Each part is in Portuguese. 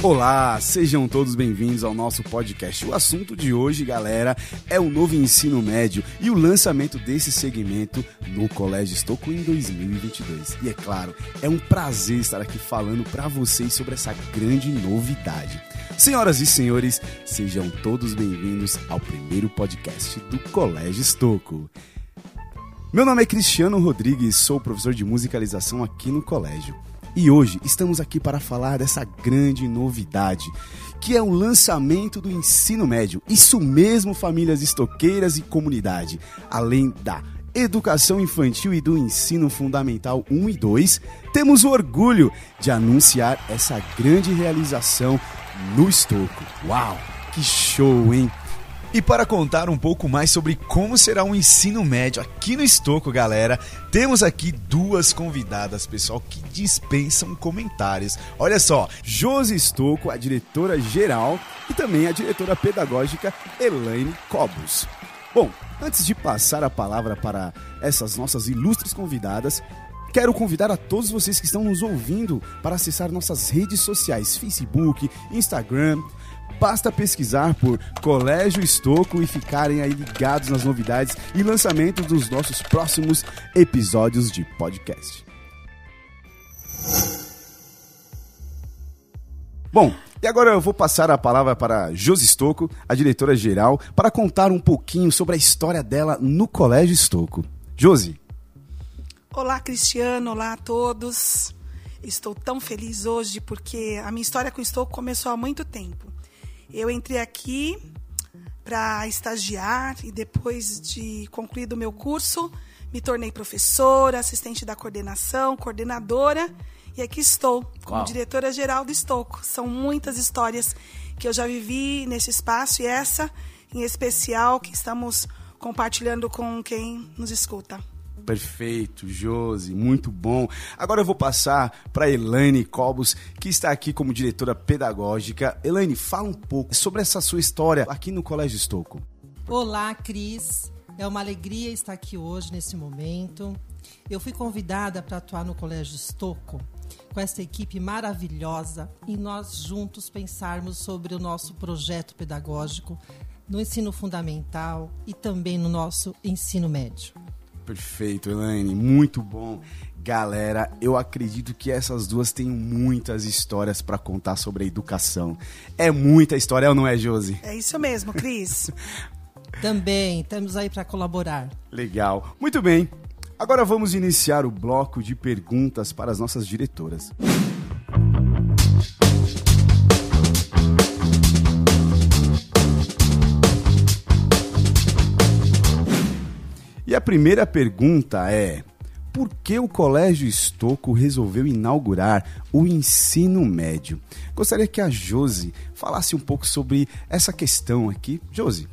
Olá, sejam todos bem-vindos ao nosso podcast. O assunto de hoje, galera, é o novo ensino médio e o lançamento desse segmento no Colégio Estocco em 2022. E é claro, é um prazer estar aqui falando para vocês sobre essa grande novidade. Senhoras e senhores, sejam todos bem-vindos ao primeiro podcast do Colégio Estocco. Meu nome é Cristiano Rodrigues, sou professor de musicalização aqui no colégio. E hoje estamos aqui para falar dessa grande novidade, que é o lançamento do ensino médio. Isso mesmo, famílias estoqueiras e comunidade. Além da educação infantil e do ensino fundamental 1 e 2, temos o orgulho de anunciar essa grande realização no Estoco. Uau, que show, hein? E para contar um pouco mais sobre como será o ensino médio aqui no Estoco, galera, temos aqui duas convidadas, pessoal, que dispensam comentários. Olha só, Josi Estoco, a diretora geral, e também a diretora pedagógica Elaine Cobos. Bom, antes de passar a palavra para essas nossas ilustres convidadas, Quero convidar a todos vocês que estão nos ouvindo para acessar nossas redes sociais: Facebook, Instagram, Basta pesquisar por Colégio Estoco e ficarem aí ligados nas novidades e lançamentos dos nossos próximos episódios de podcast. Bom, e agora eu vou passar a palavra para Josi Estocco, a diretora geral, para contar um pouquinho sobre a história dela no Colégio Estocco. Josi. Olá, Cristiano, olá a todos. Estou tão feliz hoje porque a minha história com o Estocco começou há muito tempo. Eu entrei aqui para estagiar e depois de concluído o meu curso, me tornei professora, assistente da coordenação, coordenadora e aqui estou como diretora-geral do Estoco. São muitas histórias que eu já vivi nesse espaço e essa em especial que estamos compartilhando com quem nos escuta. Perfeito, Josi, muito bom. Agora eu vou passar para Elaine Cobos, que está aqui como diretora pedagógica. Elaine, fala um pouco sobre essa sua história aqui no Colégio Estouco. Olá, Cris. É uma alegria estar aqui hoje, nesse momento. Eu fui convidada para atuar no Colégio Estouco com essa equipe maravilhosa e nós juntos pensarmos sobre o nosso projeto pedagógico no ensino fundamental e também no nosso ensino médio. Perfeito, Elaine, muito bom. Galera, eu acredito que essas duas têm muitas histórias para contar sobre a educação. É muita história, ou não é, Josi? É isso mesmo, Cris. Também, estamos aí para colaborar. Legal. Muito bem. Agora vamos iniciar o bloco de perguntas para as nossas diretoras. E a primeira pergunta é: por que o Colégio Estocco resolveu inaugurar o ensino médio? Gostaria que a Josi falasse um pouco sobre essa questão aqui. Josi.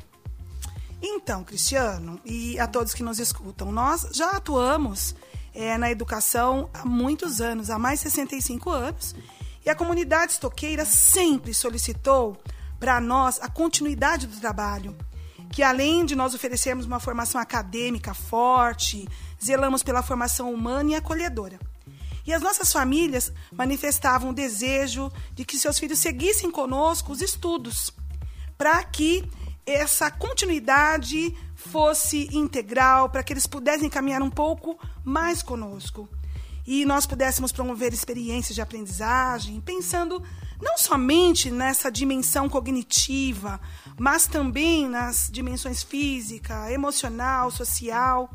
Então, Cristiano, e a todos que nos escutam, nós já atuamos é, na educação há muitos anos, há mais de 65 anos, e a comunidade estoqueira sempre solicitou para nós a continuidade do trabalho que além de nós oferecermos uma formação acadêmica forte, zelamos pela formação humana e acolhedora. E as nossas famílias manifestavam o desejo de que seus filhos seguissem conosco os estudos, para que essa continuidade fosse integral, para que eles pudessem caminhar um pouco mais conosco. E nós pudéssemos promover experiências de aprendizagem, pensando não somente nessa dimensão cognitiva, mas também nas dimensões física, emocional, social.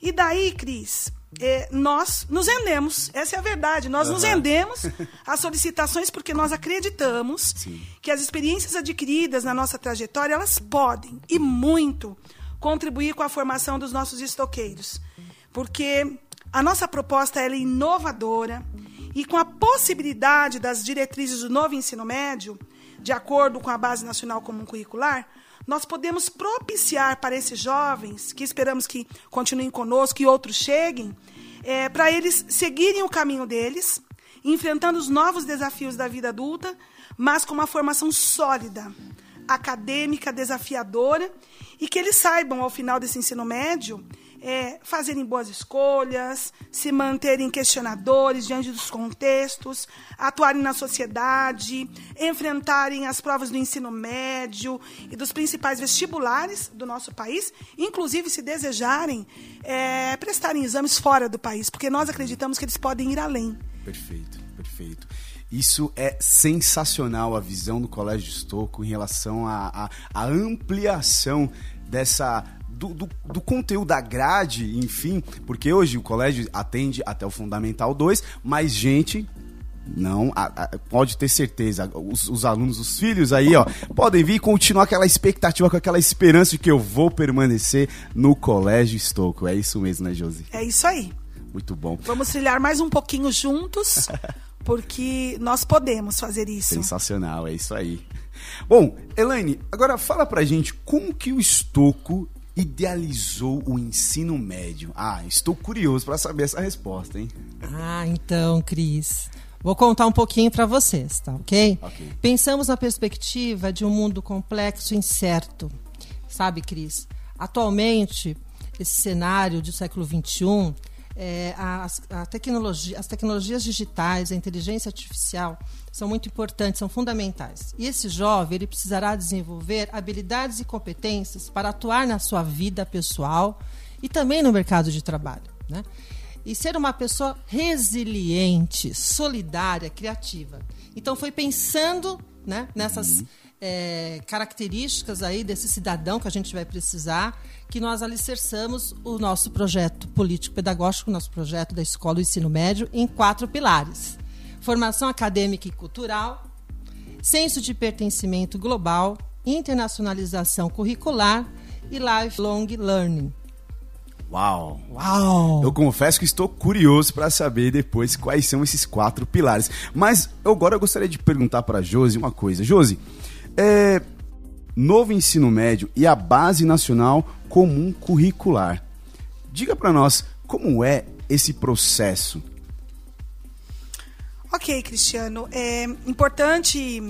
E daí, Cris, é, nós nos rendemos, essa é a verdade, nós uhum. nos rendemos às solicitações porque nós acreditamos Sim. que as experiências adquiridas na nossa trajetória, elas podem, e muito, contribuir com a formação dos nossos estoqueiros. Porque a nossa proposta é inovadora, e com a possibilidade das diretrizes do novo ensino médio, de acordo com a Base Nacional Comum Curricular, nós podemos propiciar para esses jovens, que esperamos que continuem conosco e outros cheguem, é, para eles seguirem o caminho deles, enfrentando os novos desafios da vida adulta, mas com uma formação sólida acadêmica desafiadora e que eles saibam, ao final desse ensino médio, é, fazerem boas escolhas, se manterem questionadores diante dos contextos, atuarem na sociedade, enfrentarem as provas do ensino médio e dos principais vestibulares do nosso país, inclusive, se desejarem, é, prestarem exames fora do país, porque nós acreditamos que eles podem ir além. Perfeito, perfeito. Isso é sensacional, a visão do Colégio Estouco em relação à ampliação dessa do, do, do, conteúdo da grade, enfim, porque hoje o colégio atende até o Fundamental 2, mas gente. Não, a, a, pode ter certeza, os, os, alunos, os filhos aí, ó, podem vir continuar aquela expectativa, com aquela esperança de que eu vou permanecer no Colégio Estouco. É isso mesmo, né, Josi? É isso aí. Muito bom. Vamos trilhar mais um pouquinho juntos, porque nós podemos fazer isso. Sensacional, é isso aí. Bom, Elaine, agora fala pra gente como que o Estoco idealizou o ensino médio? Ah, estou curioso para saber essa resposta, hein? Ah, então, Cris. Vou contar um pouquinho para vocês, tá ok? Ok. Pensamos na perspectiva de um mundo complexo e incerto. Sabe, Cris? Atualmente, esse cenário do século XXI é, as, a tecnologia, as tecnologias digitais, a inteligência artificial são muito importantes, são fundamentais. E esse jovem ele precisará desenvolver habilidades e competências para atuar na sua vida pessoal e também no mercado de trabalho. Né? E ser uma pessoa resiliente, solidária, criativa. Então foi pensando né, nessas. Uhum é, características aí desse cidadão que a gente vai precisar, que nós alicerçamos o nosso projeto político-pedagógico, nosso projeto da Escola do Ensino Médio, em quatro pilares: formação acadêmica e cultural, senso de pertencimento global, internacionalização curricular e lifelong learning. Uau! Uau! Eu confesso que estou curioso para saber depois quais são esses quatro pilares. Mas agora eu gostaria de perguntar para a Josi uma coisa. Josi, é, novo ensino médio e a Base Nacional Comum Curricular. Diga para nós como é esse processo. Ok, Cristiano. É importante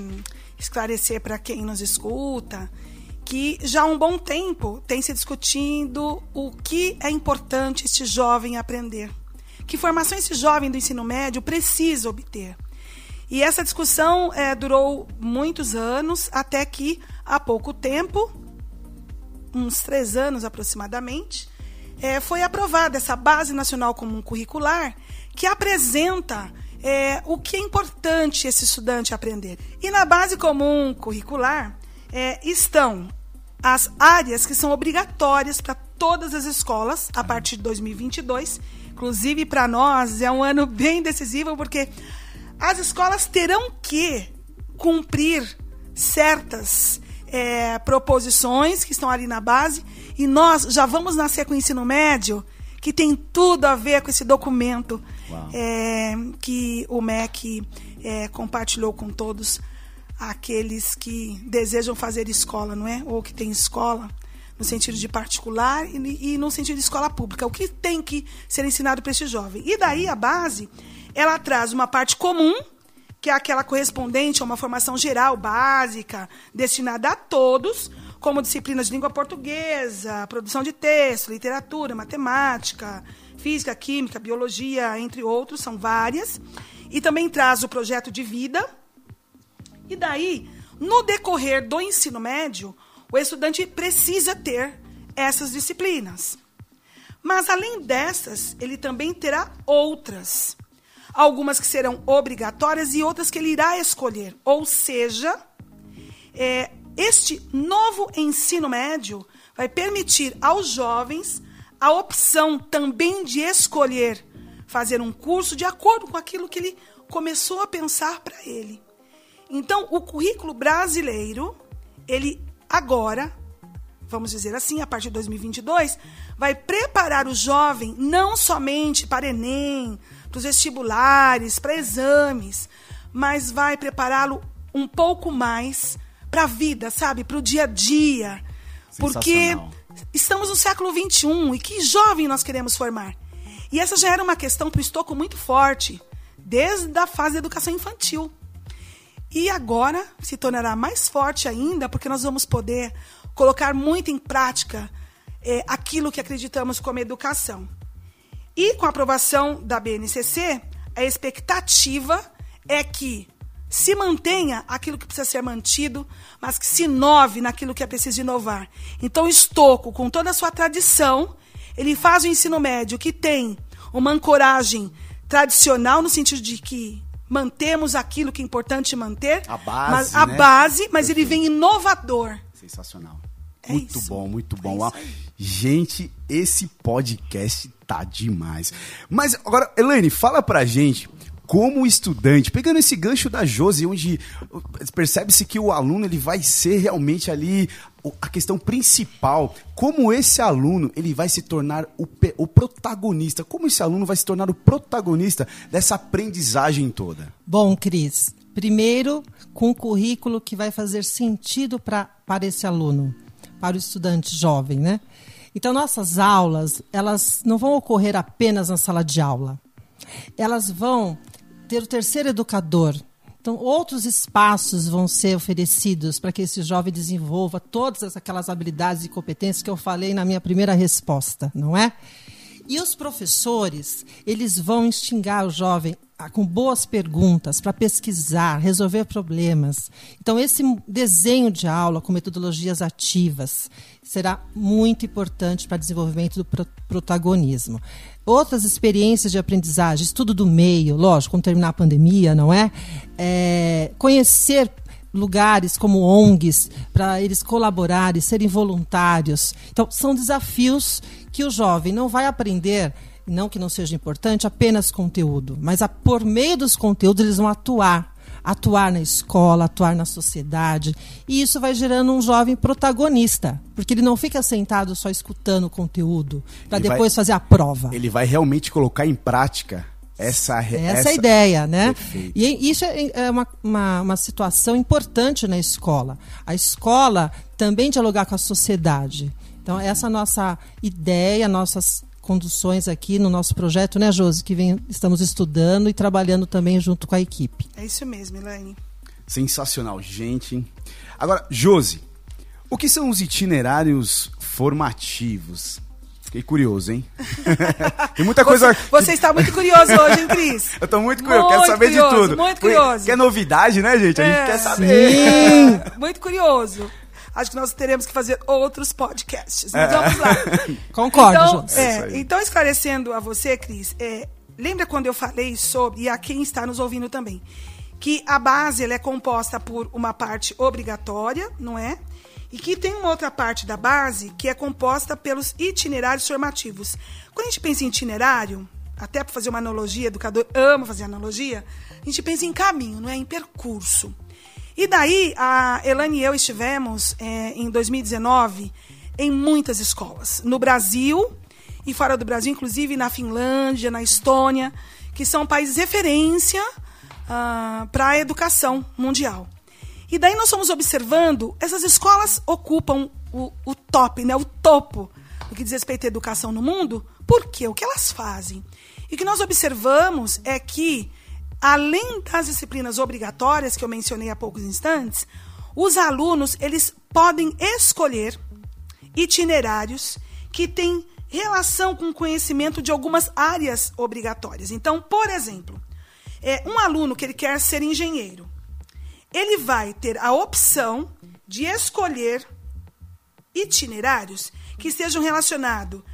esclarecer para quem nos escuta que já há um bom tempo tem se discutindo o que é importante este jovem aprender. Que formação esse jovem do ensino médio precisa obter. E essa discussão é, durou muitos anos, até que há pouco tempo, uns três anos aproximadamente, é, foi aprovada essa Base Nacional Comum Curricular, que apresenta é, o que é importante esse estudante aprender. E na Base Comum Curricular é, estão as áreas que são obrigatórias para todas as escolas a partir de 2022. Inclusive, para nós, é um ano bem decisivo, porque as escolas terão que cumprir certas é, proposições que estão ali na base e nós já vamos nascer com o ensino médio que tem tudo a ver com esse documento é, que o MEC é, compartilhou com todos aqueles que desejam fazer escola, não é? Ou que tem escola no sentido de particular e, e no sentido de escola pública. O que tem que ser ensinado para esse jovem? E daí a base ela traz uma parte comum, que é aquela correspondente a uma formação geral, básica, destinada a todos, como disciplinas de língua portuguesa, produção de texto, literatura, matemática, física, química, biologia, entre outros, são várias. E também traz o projeto de vida. E daí, no decorrer do ensino médio, o estudante precisa ter essas disciplinas. Mas, além dessas, ele também terá outras algumas que serão obrigatórias e outras que ele irá escolher. Ou seja, é, este novo ensino médio vai permitir aos jovens a opção também de escolher fazer um curso de acordo com aquilo que ele começou a pensar para ele. Então, o currículo brasileiro, ele agora, vamos dizer assim, a partir de 2022, vai preparar o jovem não somente para Enem, para os vestibulares, para exames, mas vai prepará-lo um pouco mais para a vida, sabe? Para o dia a dia. Porque estamos no século XXI e que jovem nós queremos formar? E essa já era uma questão para o Estoco muito forte, desde a fase da educação infantil. E agora se tornará mais forte ainda, porque nós vamos poder colocar muito em prática é, aquilo que acreditamos como educação. E com a aprovação da BNCC, a expectativa é que se mantenha aquilo que precisa ser mantido, mas que se inove naquilo que é preciso inovar. Então, Estoco, com toda a sua tradição, ele faz o ensino médio que tem uma ancoragem tradicional, no sentido de que mantemos aquilo que é importante manter. A base. Mas, a né? base, mas ele vem inovador. Sensacional. É muito isso. bom, muito bom. É isso aí. gente, esse podcast tá demais. Mas agora, Elaine, fala pra gente. Como estudante, pegando esse gancho da Josi, onde uh, percebe-se que o aluno ele vai ser realmente ali a questão principal, como esse aluno ele vai se tornar o, o protagonista, como esse aluno vai se tornar o protagonista dessa aprendizagem toda. Bom, Cris, primeiro com um currículo que vai fazer sentido pra, para esse aluno, para o estudante jovem, né? Então, nossas aulas, elas não vão ocorrer apenas na sala de aula. Elas vão ter o terceiro educador. Então, outros espaços vão ser oferecidos para que esse jovem desenvolva todas aquelas habilidades e competências que eu falei na minha primeira resposta, não é? E os professores, eles vão instigar o jovem a- com boas perguntas para pesquisar, resolver problemas. Então, esse desenho de aula com metodologias ativas será muito importante para o desenvolvimento do pro- protagonismo. Outras experiências de aprendizagem, estudo do meio, lógico, quando terminar a pandemia, não é? É, conhecer lugares como ONGs para eles colaborarem, serem voluntários. Então, são desafios que o jovem não vai aprender, não que não seja importante, apenas conteúdo, mas a, por meio dos conteúdos eles vão atuar. Atuar na escola, atuar na sociedade. E isso vai gerando um jovem protagonista, porque ele não fica sentado só escutando o conteúdo para Ele vai- depois fazer a prova. Ele vai realmente colocar em prática essa Essa, é a ideia, né? Perfeito. E isso é, é uma, uma, uma situação importante na escola. A escola também dialogar com a sociedade. Então, essa é a nossa ideia, nossas conduções aqui no nosso projeto, né, Josi? Que vem, estamos estudando e trabalhando também junto com a equipe. É isso mesmo, Elaine. Sensacional, gente. Agora, Josi, o que são os itinerários formativos? Fiquei curioso, hein? Tem muita coisa. Você, você está muito curioso hoje, hein, Cris? Eu tô muito curioso, quero Muito saber curioso, de tudo. muito curioso. Que é novidade, né, gente? A gente É. quer saber. Sim! Muito curioso. Acho que nós teremos que fazer outros podcasts. É. Mas vamos lá. Concordo, então. É é, então, esclarecendo a você, Cris, é, lembra quando eu falei sobre, e a quem está nos ouvindo também, que a base ela é composta por uma parte obrigatória, não é? E que tem uma outra parte da base que é composta pelos itinerários formativos. Quando a gente pensa em itinerário, até para fazer uma analogia, educador ama fazer analogia, a gente pensa em caminho, não é? Em percurso. E daí, a Elane e eu estivemos é, em 2019 em muitas escolas. No Brasil e fora do Brasil, inclusive na Finlândia, na Estônia, que são países referência para a educação mundial. E daí nós fomos observando, essas escolas ocupam o, o top, né, o topo no que diz respeito à educação no mundo. Por quê? O que elas fazem? E o que nós observamos é que além das disciplinas obrigatórias que eu mencionei há poucos instantes, os alunos eles podem escolher itinerários que têm relação com o conhecimento de algumas áreas obrigatórias. Então, por exemplo, é, um aluno que ele quer ser engenheiro, ele vai ter a opção de escolher itinerários que estejam relacionado,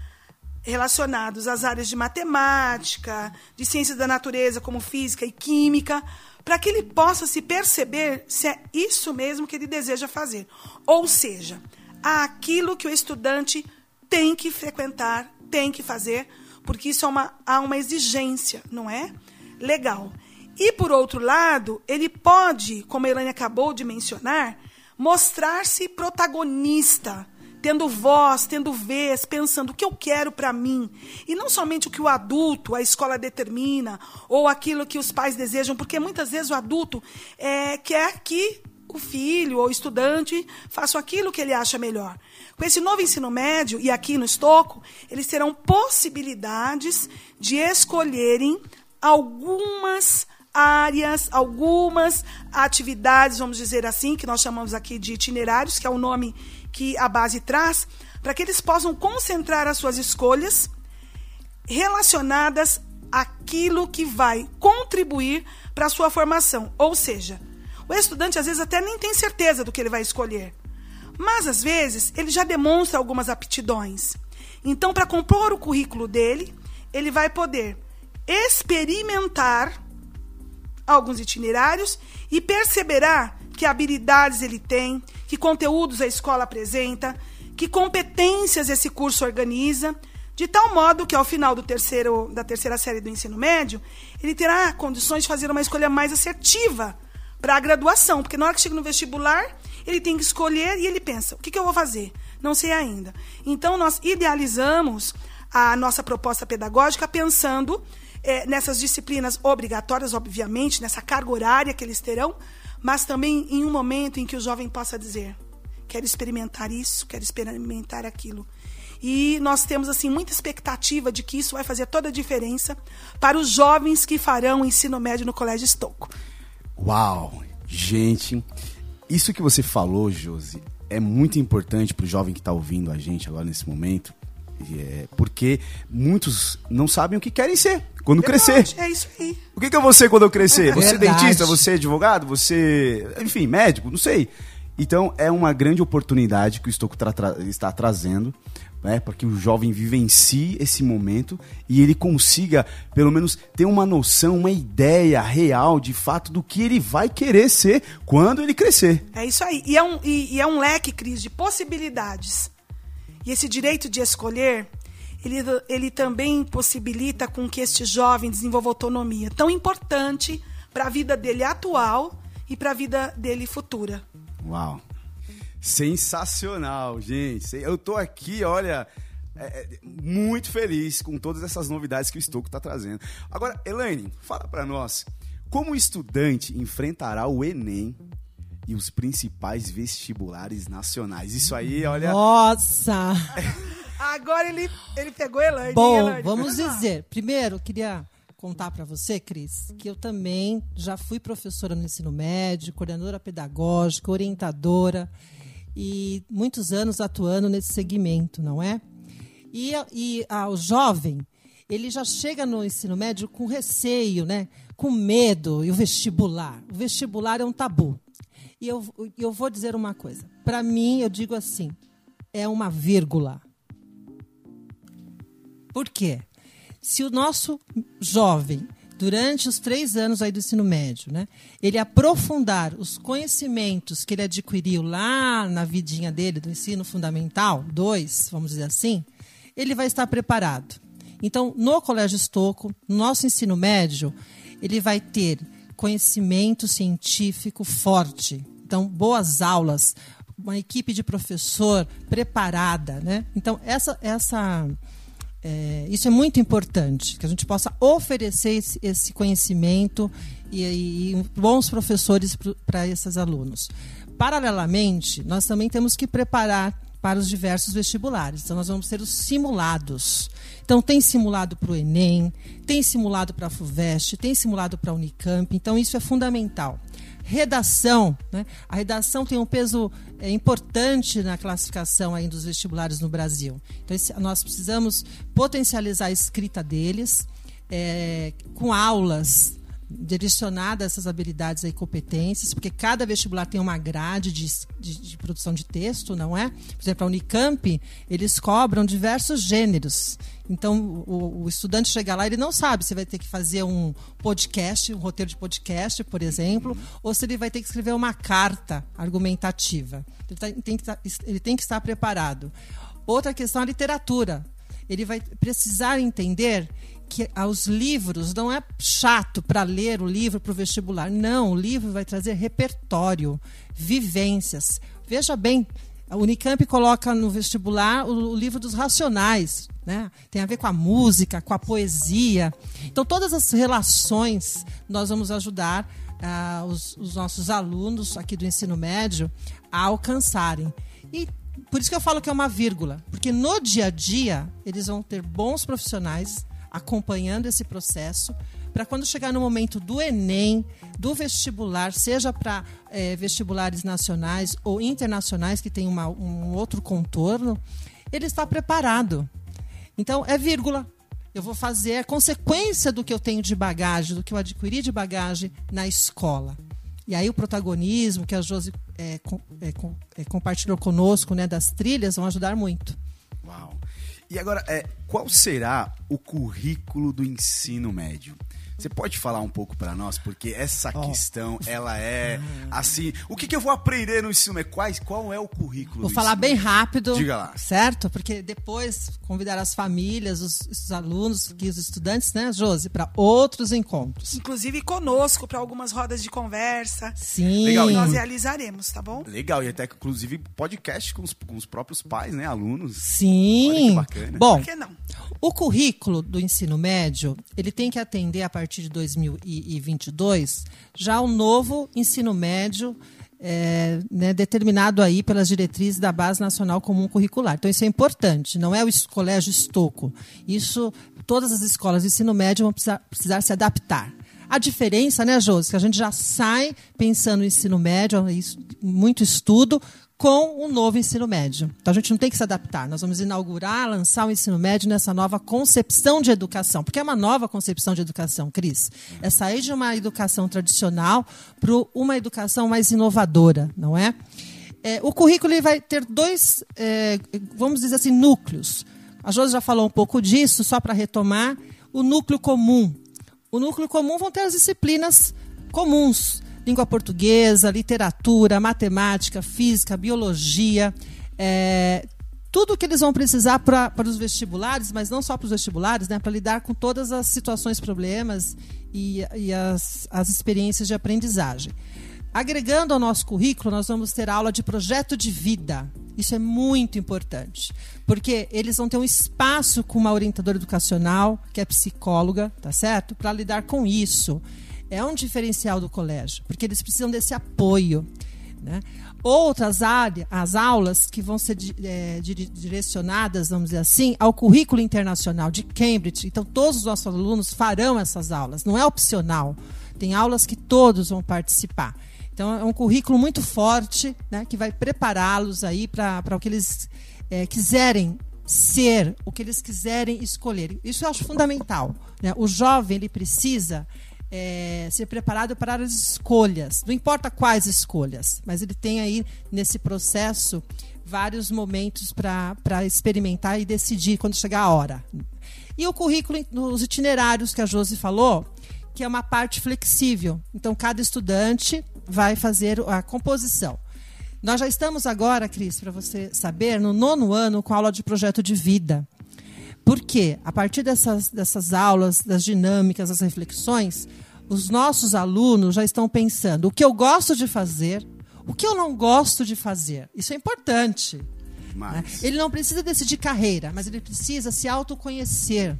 relacionados às áreas de matemática, de ciências da natureza, como física e química, para que ele possa se perceber se é isso mesmo que ele deseja fazer. Ou seja, aquilo que o estudante tem que frequentar, tem que fazer, porque isso é uma, há uma exigência, não é? Legal. E, por outro lado, ele pode, como a Elaine acabou de mencionar, mostrar-se protagonista, tendo voz, tendo vez, pensando o que eu quero para mim. E não somente o que o adulto, a escola determina, ou aquilo que os pais desejam, porque muitas vezes o adulto é, quer que o filho ou estudante faça aquilo que ele acha melhor. Com esse novo ensino médio, e aqui no Estoco, eles terão possibilidades de escolherem algumas áreas, algumas atividades, vamos dizer assim, que nós chamamos aqui de itinerários, que é o nome que a base traz, para que eles possam concentrar as suas escolhas relacionadas àquilo que vai contribuir para a sua formação. Ou seja, o estudante às vezes até nem tem certeza do que ele vai escolher, mas às vezes ele já demonstra algumas aptidões. Então, para compor o currículo dele, ele vai poder experimentar alguns itinerários e perceberá que habilidades ele tem, que conteúdos a escola apresenta, que competências esse curso organiza, de tal modo que ao final do terceiro, da terceira série do ensino médio, ele terá condições de fazer uma escolha mais assertiva para a graduação, porque na hora que chega no vestibular, ele tem que escolher e ele pensa: o que, que eu vou fazer? Não sei ainda. Então, nós idealizamos a nossa proposta pedagógica pensando é, nessas disciplinas obrigatórias, obviamente, nessa carga horária que eles terão, mas também em um momento em que o jovem possa dizer: quero experimentar isso, quero experimentar aquilo. E nós temos assim muita expectativa de que isso vai fazer toda a diferença para os jovens que farão ensino médio no Colégio Estoco. Uau! Gente, isso que você falou, Josi, é muito importante para o jovem que está ouvindo a gente agora nesse momento, é, porque muitos não sabem o que querem ser quando Verdade, crescer. É isso aí. O que, que eu vou ser quando eu crescer? Você Verdade. dentista, você advogado, você, enfim, médico, não sei. Então é uma grande oportunidade que o Estoco tra tra está trazendo né, para que o jovem vivencie esse momento e ele consiga, pelo menos, ter uma noção, uma ideia real de fato do que ele vai querer ser quando ele crescer. É isso aí. E é um, e, e é um leque, Cris, de possibilidades. E esse direito de escolher, ele, ele também possibilita com que este jovem desenvolva autonomia, tão importante para a vida dele atual e para a vida dele futura. Uau! Sensacional, gente. Eu tô aqui, olha, é, é, muito feliz com todas essas novidades que o Estoco está trazendo. Agora, Elaine, fala para nós, como o estudante enfrentará o Enem e os principais vestibulares nacionais? Isso aí, olha... Nossa! Agora ele, ele pegou Elaine. Bom, Elaine, vamos dizer. Primeiro, eu queria contar para você, Cris, que eu também já fui professora no ensino médio, coordenadora pedagógica, orientadora e muitos anos atuando nesse segmento, não é? E, e ah, o jovem, ele já chega no ensino médio com receio, né? com medo, e o vestibular. O vestibular é um tabu. E eu, eu vou dizer uma coisa. Para mim, eu digo assim, é uma vírgula. Por quê? Se o nosso jovem, durante os três anos aí do ensino médio, né, ele aprofundar os conhecimentos que ele adquiriu lá na vidinha dele, do ensino fundamental, dois, vamos dizer assim, ele vai estar preparado. Então, no Colégio Estoco, no nosso ensino médio, ele vai ter conhecimento científico forte. Então, boas aulas, uma equipe de professor preparada, né? Então, essa, essa, é, isso é muito importante, que a gente possa oferecer esse, esse conhecimento e, e, bons professores para esses alunos. Paralelamente, nós também temos que preparar para os diversos vestibulares. Então, nós vamos ter os simulados. Então, tem simulado para o Enem, tem simulado para a FUVEST, tem simulado para a Unicamp. Então, isso é fundamental. Redação. Né? A redação tem um peso é, importante na classificação aí dos vestibulares no Brasil. Então, esse, nós precisamos potencializar a escrita deles é, com aulas direcionada a essas habilidades e competências, porque cada vestibular tem uma grade de, de, de, produção de texto, não é? Por exemplo, a Unicamp, eles cobram diversos gêneros. Então, o, o estudante chega lá, ele não sabe se vai ter que fazer um podcast, um roteiro de podcast, por exemplo, ou se ele vai ter que escrever uma carta argumentativa. Ele, tá, tem, que tá, ele tem que estar preparado. Outra questão é a literatura. Ele vai precisar entender que os livros não é chato para ler o livro para o vestibular. Não, o livro vai trazer repertório, vivências. Veja bem, a Unicamp coloca no vestibular o, o, livro dos racionais, né? Tem a ver com a música, com a poesia. Então todas as relações nós vamos ajudar ah, os, os nossos alunos aqui do ensino médio a alcançarem. E por isso que eu falo que é uma vírgula, porque no dia a dia eles vão ter bons profissionais acompanhando esse processo para quando chegar no momento do Enem, do vestibular, seja para é, vestibulares nacionais ou internacionais, que tem uma, um outro contorno, ele está preparado. Então, é vírgula. Eu vou fazer a consequência do que eu tenho de bagagem, do que eu adquiri de bagagem na escola. E aí o protagonismo que a Josi é, é, é, compartilhou conosco, né, das trilhas, vão ajudar muito. Uau! E agora, é, qual será o currículo do ensino médio? Você pode falar um pouco para nós? Porque essa oh. questão, ela é assim. O que, que, eu vou aprender no ensino médio? Quais, qual é o currículo? Vou falar bem rápido. Diga lá. Certo? Porque depois convidar as famílias, os, os alunos, os estudantes, né, Josi, para outros encontros. Inclusive conosco, para algumas rodas de conversa. Sim. Legal. E nós realizaremos, tá bom? Legal. E até, inclusive, podcast com os, com os próprios pais, né? Alunos. Sim. Olha que bacana. Bom, Por que não? O currículo do ensino médio, ele tem que atender a partir de 2022 já o novo ensino médio é, né, determinado aí pelas diretrizes da Base Nacional Comum Curricular. Então isso é importante, não é o colégio Estoco. Isso, todas as escolas de ensino médio vão precisar, precisar se adaptar. A diferença, né, Josi, que a gente já sai pensando no ensino médio, muito estudo, com o novo ensino médio. Então a gente não tem que se adaptar. Nós vamos inaugurar, lançar o ensino médio nessa nova concepção de educação, porque é uma nova concepção de educação, Cris. É sair de uma educação tradicional para uma educação mais inovadora, não é? é o currículo vai ter dois, é, vamos dizer assim, núcleos. A Josi já falou um pouco disso, só para retomar. O núcleo comum. O núcleo comum vão ter as disciplinas comuns língua portuguesa, literatura, matemática, física, biologia, é, tudo que eles vão precisar para os vestibulares, mas não só para os vestibulares, né, para lidar com todas as situações, problemas e, e as, as experiências de aprendizagem. Agregando ao nosso currículo, nós vamos ter aula de projeto de vida. Isso é muito importante, porque eles vão ter um espaço com uma orientadora educacional, que é psicóloga, tá certo? Para lidar com isso é um diferencial do colégio, porque eles precisam desse apoio. Né? Outras áreas, as aulas que vão ser é, direcionadas, vamos dizer assim, ao currículo internacional de Cambridge. Então, todos os nossos alunos farão essas aulas, não é opcional. Tem aulas que todos vão participar. Então, é um currículo muito forte, né, que vai prepará-los aí para o que eles é, quiserem ser, o que eles quiserem escolher. Isso eu acho fundamental. Né? O jovem ele precisa é, ser preparado para as escolhas. Não importa quais escolhas, mas ele tem aí nesse processo vários momentos para experimentar e decidir quando chegar a hora. E o currículo nos itinerários que a Josi falou, que é uma parte flexível. Então, cada estudante vai fazer a composição. Nós já estamos agora, Cris, para você saber, no nono ano com aula de projeto de vida. Porque, a partir dessas, dessas aulas, das dinâmicas, das reflexões, os nossos alunos já estão pensando o que eu gosto de fazer, o que eu não gosto de fazer. Isso é importante. Né? Ele não precisa decidir carreira, mas ele precisa se autoconhecer.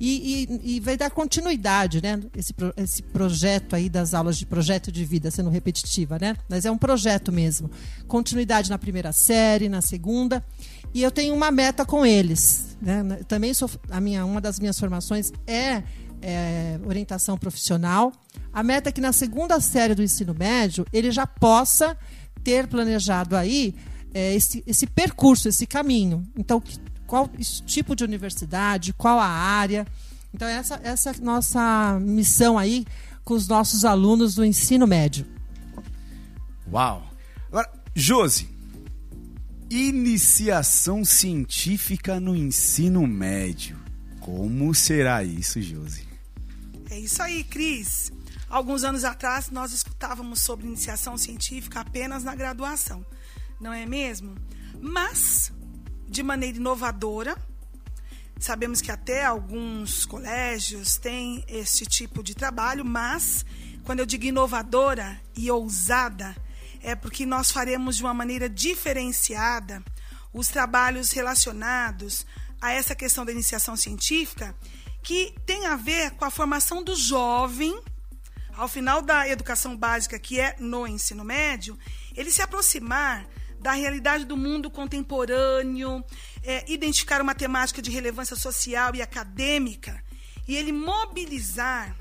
E, e, e, vai dar continuidade, né? Esse, esse projeto aí das aulas de projeto de vida, sendo repetitiva, né? Mas é um projeto mesmo. Continuidade na primeira série, na segunda. E eu tenho uma meta com eles. Né? Também sou, a minha, uma das minhas formações é, é orientação profissional. A meta é que na segunda série do ensino médio ele já possa ter planejado aí é, esse, esse percurso, esse caminho. Então, qual tipo de universidade, qual a área. Então, essa, essa é a nossa missão aí com os nossos alunos do ensino médio. Uau! Agora, Josi, Iniciação científica no ensino médio. Como será isso, Josi? É isso aí, Cris. Alguns anos atrás, nós escutávamos sobre iniciação científica apenas na graduação, não é mesmo? Mas, de maneira inovadora, sabemos que até alguns colégios têm esse tipo de trabalho, mas, quando eu digo inovadora e ousada, é porque nós faremos de uma maneira diferenciada os trabalhos relacionados a essa questão da iniciação científica, que tem a ver com a formação do jovem, ao final da educação básica, que é no ensino médio, ele se aproximar da realidade do mundo contemporâneo, é, identificar uma temática de relevância social e acadêmica, e ele mobilizar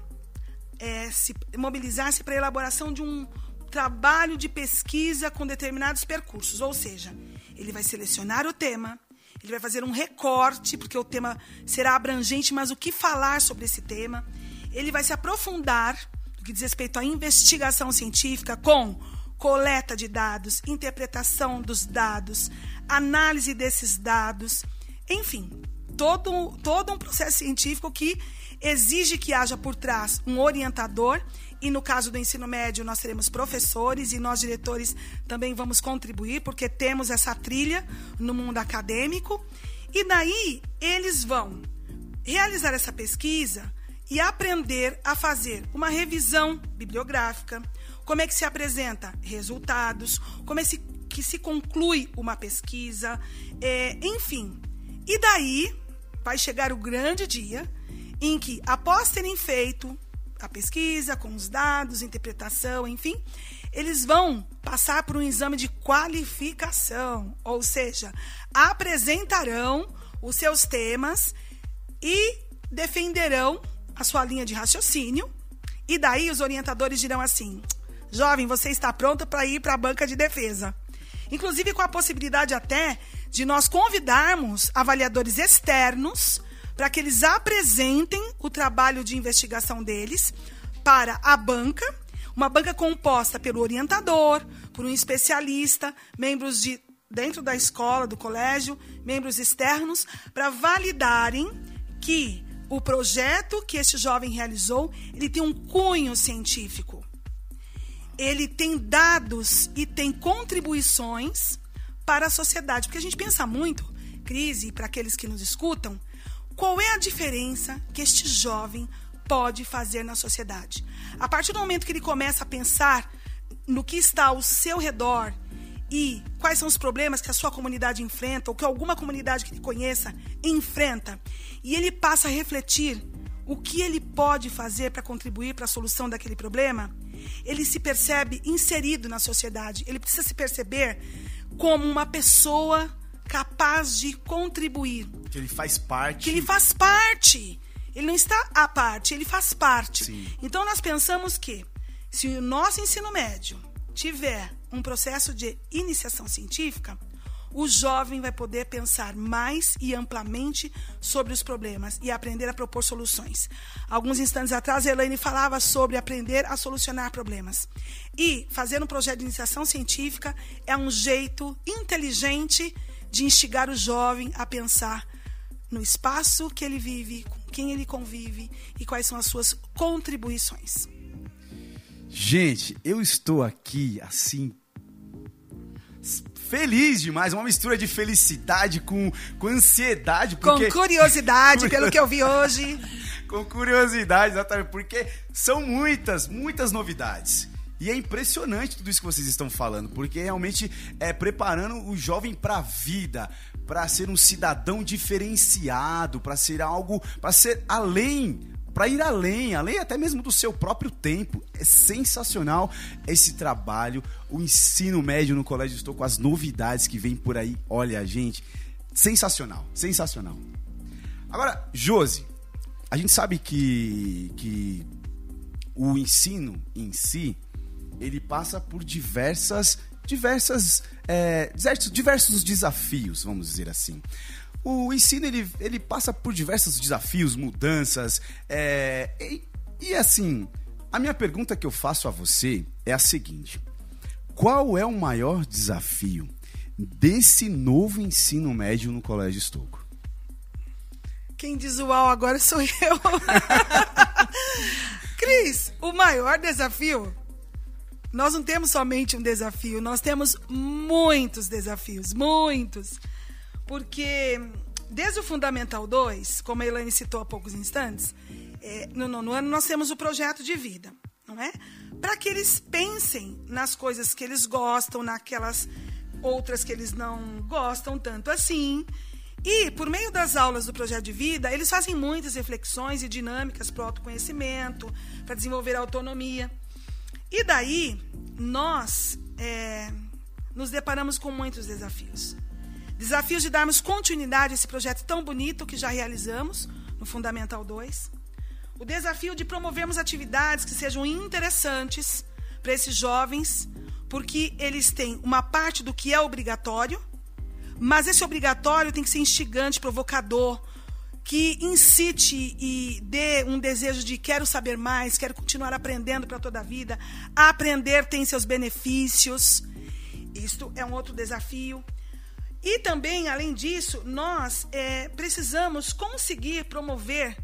é, se mobilizar-se para a elaboração de um trabalho de pesquisa com determinados percursos, ou seja, ele vai selecionar o tema, ele vai fazer um recorte, porque o tema será abrangente, mas o que falar sobre esse tema? Ele vai se aprofundar no que diz respeito à investigação científica com coleta de dados, interpretação dos dados, análise desses dados, enfim, todo, todo um processo científico que exige que haja por trás um orientador e no caso do ensino médio, nós teremos professores e nós, diretores, também vamos contribuir, porque temos essa trilha no mundo acadêmico. E daí eles vão realizar essa pesquisa e aprender a fazer uma revisão bibliográfica, como é que se apresenta resultados, como é que se conclui uma pesquisa, é, enfim. E daí vai chegar o grande dia em que, após terem feito a pesquisa, com os dados, interpretação, enfim, eles vão passar por um exame de qualificação, ou seja, apresentarão os seus temas e defenderão a sua linha de raciocínio. E daí os orientadores dirão assim: jovem, você está pronto para ir para a banca de defesa. Inclusive com a possibilidade até de nós convidarmos avaliadores externos para que eles apresentem o trabalho de investigação deles para a banca, uma banca composta pelo orientador, por um especialista, membros de dentro da escola, do colégio, membros externos, para validarem que o projeto que este jovem realizou, ele tem um cunho científico. Ele tem dados e tem contribuições para a sociedade, porque a gente pensa muito, crise para aqueles que nos escutam, qual é a diferença que este jovem pode fazer na sociedade? A partir do momento que ele começa a pensar no que está ao seu redor e quais são os problemas que a sua comunidade enfrenta, ou que alguma comunidade que ele conheça enfrenta, e ele passa a refletir o que ele pode fazer para contribuir para a solução daquele problema, ele se percebe inserido na sociedade. Ele precisa se perceber como uma pessoa capaz de contribuir. Que ele faz parte. Que ele faz parte. Ele não está à parte, ele faz parte. Sim. Então nós pensamos que se o nosso ensino médio tiver um processo de iniciação científica, o jovem vai poder pensar mais e amplamente sobre os problemas e aprender a propor soluções. Alguns instantes atrás, a Elaine falava sobre aprender a solucionar problemas. E fazer um projeto de iniciação científica é um jeito inteligente de instigar o jovem a pensar no espaço que ele vive, com quem ele convive e quais são as suas contribuições. Gente, eu estou aqui assim feliz demais, uma mistura de felicidade com, com ansiedade. Porque... Com curiosidade, pelo que eu vi hoje. com curiosidade, exatamente, porque são muitas, muitas novidades. E é impressionante tudo isso que vocês estão falando, porque realmente é preparando o jovem para a vida, para ser um cidadão diferenciado, para ser algo, para ser além, para ir além, além até mesmo do seu próprio tempo. É sensacional esse trabalho, o ensino médio no Colégio Estou com as novidades que vem por aí. Olha, gente, sensacional, sensacional. Agora, Josi, a gente sabe que, que o ensino em si, ele passa por diversas, diversas, é, diversos desafios, vamos dizer assim. O ensino ele, ele passa por diversos desafios, mudanças, é, e, e assim, a minha pergunta que eu faço a você é a seguinte: qual é o maior desafio desse novo ensino médio no Colégio Estoco? Quem diz o agora sou eu. Cris, o maior desafio nós não temos somente um desafio, nós temos muitos desafios, muitos. Porque desde o Fundamental 2, como a Elaine citou há poucos instantes, é, no nono ano nós temos o projeto de vida, não é? Para que eles pensem nas coisas que eles gostam, naquelas outras que eles não gostam tanto assim. E, por meio das aulas do projeto de vida, eles fazem muitas reflexões e dinâmicas para o autoconhecimento, para desenvolver a autonomia. E daí, nós é, nos deparamos com muitos desafios. Desafios de darmos continuidade a esse projeto tão bonito que já realizamos no Fundamental 2. o desafio de promovermos atividades que sejam interessantes para esses jovens, porque eles têm uma parte do que é obrigatório, mas esse obrigatório tem que ser instigante, provocador, que incite e dê um desejo de quero saber mais, quero continuar aprendendo para toda a vida. Aprender tem seus benefícios. Isto é um outro desafio. E também, além disso, nós é, precisamos conseguir promover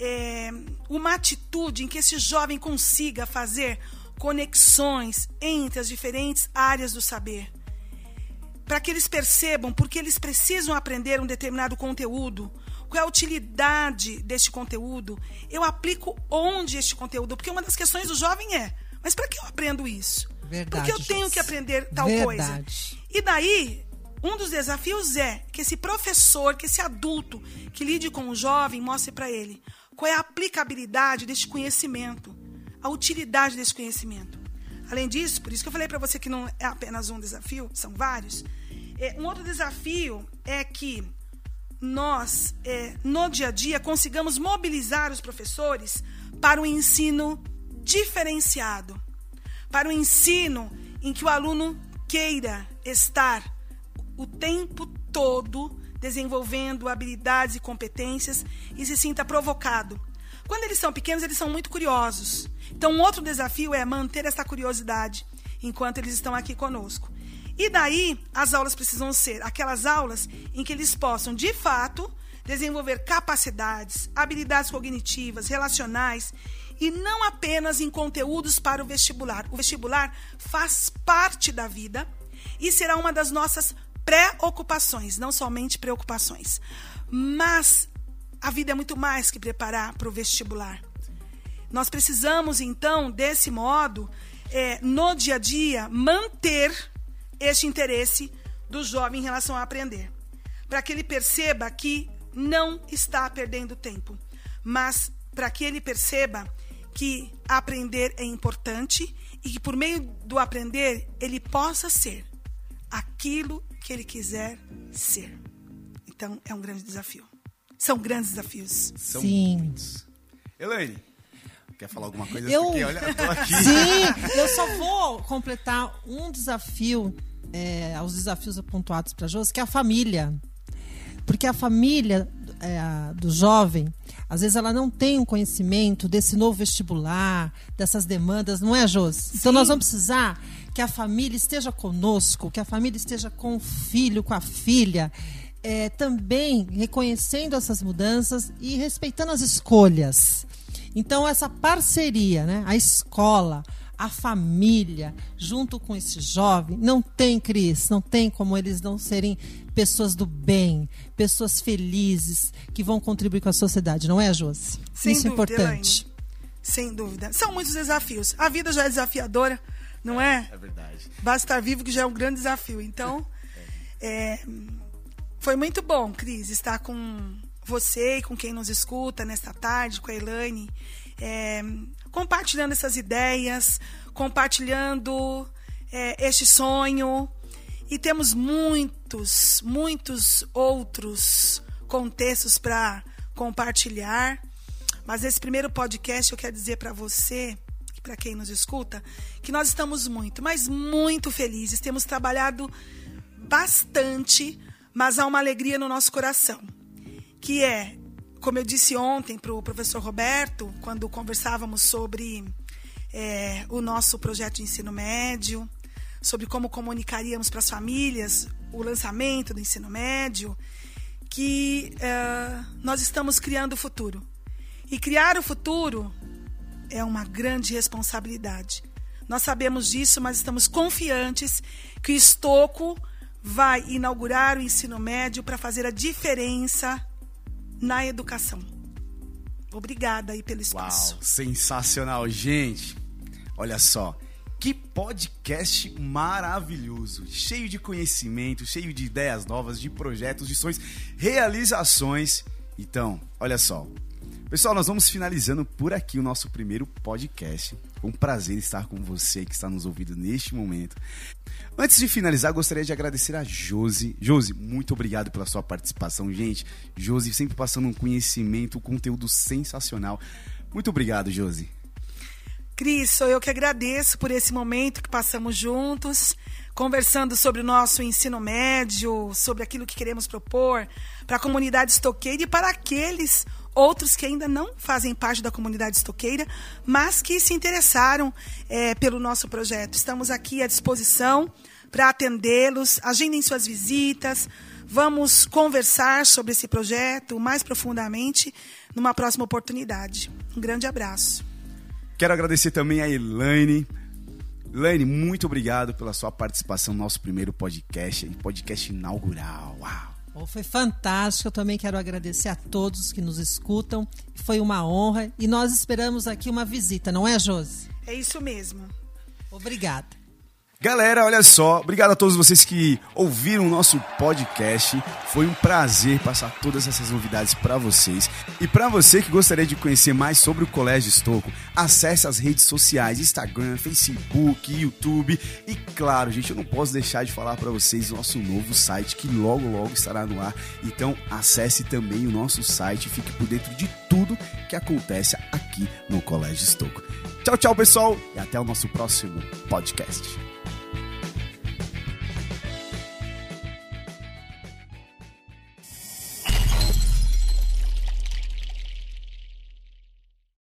é, uma atitude em que esse jovem consiga fazer conexões entre as diferentes áreas do saber. Para que eles percebam porque eles precisam aprender um determinado conteúdo, qual é a utilidade deste conteúdo, eu aplico onde este conteúdo, porque uma das questões do jovem é, mas para que eu aprendo isso? Verdade, porque eu tenho que aprender tal Verdade. coisa. E daí, um dos desafios é que esse professor, que esse adulto que lide com o jovem, mostre para ele qual é a aplicabilidade deste conhecimento, a utilidade desse conhecimento. Além disso, por isso que eu falei para você que não é apenas um desafio, são vários. É, um outro desafio é que nós, é, no dia a dia, consigamos mobilizar os professores para um ensino diferenciado, para um ensino em que o aluno queira estar o tempo todo desenvolvendo habilidades e competências e se sinta provocado. Quando eles são pequenos, eles são muito curiosos. Então, um outro desafio é manter essa curiosidade enquanto eles estão aqui conosco. E daí, as aulas precisam ser aquelas aulas em que eles possam, de fato, desenvolver capacidades, habilidades cognitivas, relacionais e não apenas em conteúdos para o vestibular. O vestibular faz parte da vida e será uma das nossas preocupações, não somente preocupações. Mas a vida é muito mais que preparar para o vestibular. Nós precisamos, então, desse modo, é, no dia a dia, manter este interesse do jovem em relação a aprender. Para que ele perceba que não está perdendo tempo, mas para que ele perceba que aprender é importante e que por meio do aprender ele possa ser aquilo que ele quiser ser. Então é um grande desafio. São grandes desafios. São Sim. muitos. Elaine, quer falar alguma coisa? Eu- Porque, olha, eu tô aqui. Sim, eu só vou completar um desafio é, aos desafios apontados para Josi, que é a família. Porque a família é, do jovem, às vezes ela não tem um conhecimento desse novo vestibular, dessas demandas, não é, Josi? Então nós vamos precisar que a família esteja conosco, que a família esteja com o filho, com a filha, é, também reconhecendo essas mudanças e respeitando as escolhas. Então, essa parceria, né? a escola, a família, junto com esse jovem, não tem, Cris, não tem como eles não serem pessoas do bem, pessoas felizes, que vão contribuir com a sociedade, não é, Josi? Sem Isso é dúvida, importante. Elaine. Sem dúvida. São muitos desafios. A vida já é desafiadora, não é? É verdade. Basta estar vivo que já é um grande desafio. Então, é, foi muito bom, Cris, estar com você e com quem nos escuta nesta tarde, com a Elaine, é, compartilhando essas ideias, compartilhando é, este sonho. E temos muitos, muitos outros contextos para compartilhar. Mas esse primeiro podcast eu quero dizer para você e para quem nos escuta que nós estamos muito, mas muito felizes. Temos trabalhado bastante, mas há uma alegria no nosso coração, que é, como eu disse ontem para o professor Roberto, quando conversávamos sobre é, o nosso projeto de ensino médio, sobre como comunicaríamos para as famílias o lançamento do ensino médio, que é, nós estamos criando o futuro. E criar o futuro é uma grande responsabilidade. Nós sabemos disso, mas estamos confiantes que o Estoco vai inaugurar o ensino médio para fazer a diferença na educação. Obrigada aí pelo espaço. Uau, sensacional, gente. Olha só, que podcast maravilhoso, cheio de conhecimento, cheio de ideias novas, de projetos, de sonhos, realizações. Então, olha só. Pessoal, nós vamos finalizando por aqui o nosso primeiro podcast. Um prazer estar com você que está nos ouvindo neste momento. Antes de finalizar, gostaria de agradecer a Josi. Josi, muito obrigado pela sua participação, gente. Josi sempre passando um conhecimento, um conteúdo sensacional. Muito obrigado, Josi. Cris, sou eu que agradeço por esse momento que passamos juntos, conversando sobre o nosso ensino médio, sobre aquilo que queremos propor para a comunidade estoqueira e para aqueles outros que ainda não fazem parte da comunidade estoqueira, mas que se interessaram é, pelo nosso projeto. Estamos aqui à disposição para atendê-los, agendem suas visitas, vamos conversar sobre esse projeto mais profundamente numa próxima oportunidade. Um grande abraço. Quero agradecer também a Elaine. Elaine, muito obrigado pela sua participação no nosso primeiro podcast, podcast inaugural. Uau! Foi fantástico. Eu também quero agradecer a todos que nos escutam. Foi uma honra e nós esperamos aqui uma visita, não é, Josi? É isso mesmo. Obrigada. Galera, olha só, obrigado a todos vocês que ouviram o nosso podcast. Foi um prazer passar todas essas novidades para vocês. E para você que gostaria de conhecer mais sobre o Colégio Estoco, acesse as redes sociais, Instagram, Facebook, YouTube e claro, gente, eu não posso deixar de falar para vocês o nosso novo site que logo logo estará no ar. Então, acesse também o nosso site e fique por dentro de tudo que acontece aqui no Colégio Estoco. Tchau, tchau, pessoal, e até o nosso próximo podcast.